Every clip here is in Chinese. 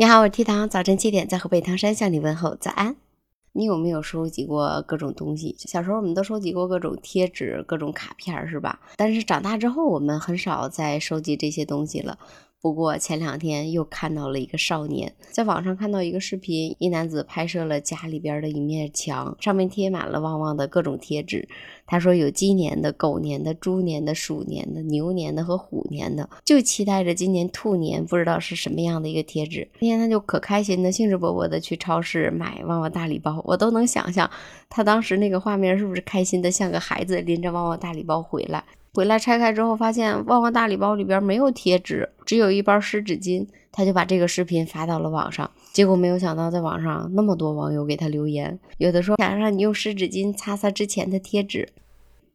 你好，我是 T 糖，早晨七点在河北唐山向你问候，早安。你有没有收集过各种东西？小时候我们都收集过各种贴纸、各种卡片，是吧？但是长大之后，我们很少再收集这些东西了。不过前两天又看到了一个少年，在网上看到一个视频，一男子拍摄了家里边的一面墙，上面贴满了旺旺的各种贴纸。他说有鸡年的、狗年的、猪年的、鼠年的、牛年的和虎年的，就期待着今年兔年，不知道是什么样的一个贴纸。今天他就可开心的、兴致勃勃的去超市买旺旺大礼包，我都能想象他当时那个画面是不是开心的像个孩子拎着旺旺大礼包回来。回来拆开之后，发现旺旺大礼包里边没有贴纸，只有一包湿纸巾。他就把这个视频发到了网上，结果没有想到，在网上那么多网友给他留言，有的说想让你用湿纸巾擦擦之前的贴纸，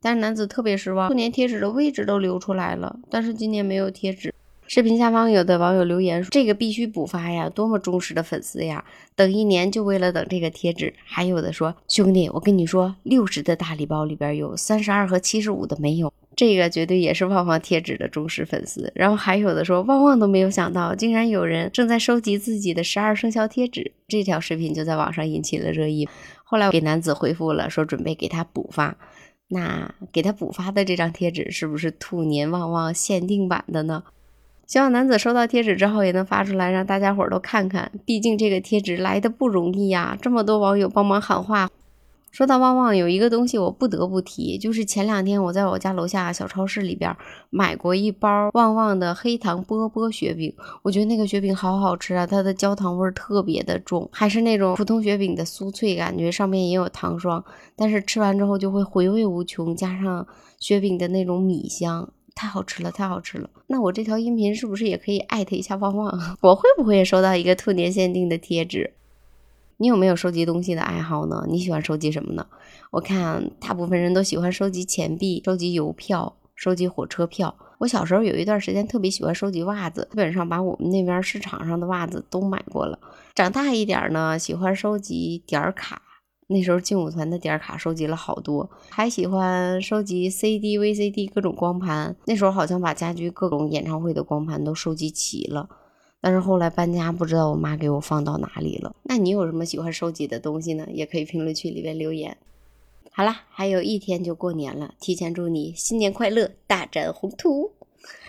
但是男子特别失望，兔年贴纸的位置都留出来了，但是今年没有贴纸。视频下方有的网友留言说：“这个必须补发呀，多么忠实的粉丝呀，等一年就为了等这个贴纸。”还有的说：“兄弟，我跟你说，六十的大礼包里边有三十二和七十五的没有。”这个绝对也是旺旺贴纸的忠实粉丝。然后还有的说，旺旺都没有想到，竟然有人正在收集自己的十二生肖贴纸。这条视频就在网上引起了热议。后来我给男子回复了，说准备给他补发。那给他补发的这张贴纸是不是兔年旺旺限定版的呢？希望男子收到贴纸之后也能发出来，让大家伙都看看。毕竟这个贴纸来的不容易呀，这么多网友帮忙喊话。说到旺旺，有一个东西我不得不提，就是前两天我在我家楼下小超市里边买过一包旺旺的黑糖波波雪饼，我觉得那个雪饼好好吃啊，它的焦糖味儿特别的重，还是那种普通雪饼的酥脆感觉，上面也有糖霜，但是吃完之后就会回味无穷，加上雪饼的那种米香，太好吃了，太好吃了。那我这条音频是不是也可以艾特一下旺旺？我会不会也收到一个兔年限定的贴纸？你有没有收集东西的爱好呢？你喜欢收集什么呢？我看大部分人都喜欢收集钱币、收集邮票、收集火车票。我小时候有一段时间特别喜欢收集袜子，基本上把我们那边市场上的袜子都买过了。长大一点呢，喜欢收集点儿卡，那时候劲舞团的点儿卡收集了好多，还喜欢收集 CD、VCD 各种光盘。那时候好像把家居各种演唱会的光盘都收集齐了。但是后来搬家，不知道我妈给我放到哪里了。那你有什么喜欢收集的东西呢？也可以评论区里面留言。好了，还有一天就过年了，提前祝你新年快乐，大展宏图。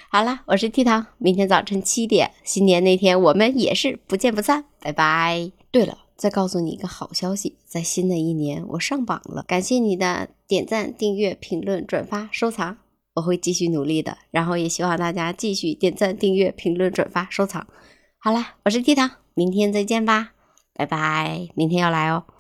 好了，我是 T 糖，明天早晨七点，新年那天我们也是不见不散，拜拜。对了，再告诉你一个好消息，在新的一年我上榜了，感谢你的点赞、订阅、评论、转发、收藏。我会继续努力的，然后也希望大家继续点赞、订阅、评论、转发、收藏。好啦，我是 T 糖，明天再见吧，拜拜，明天要来哦。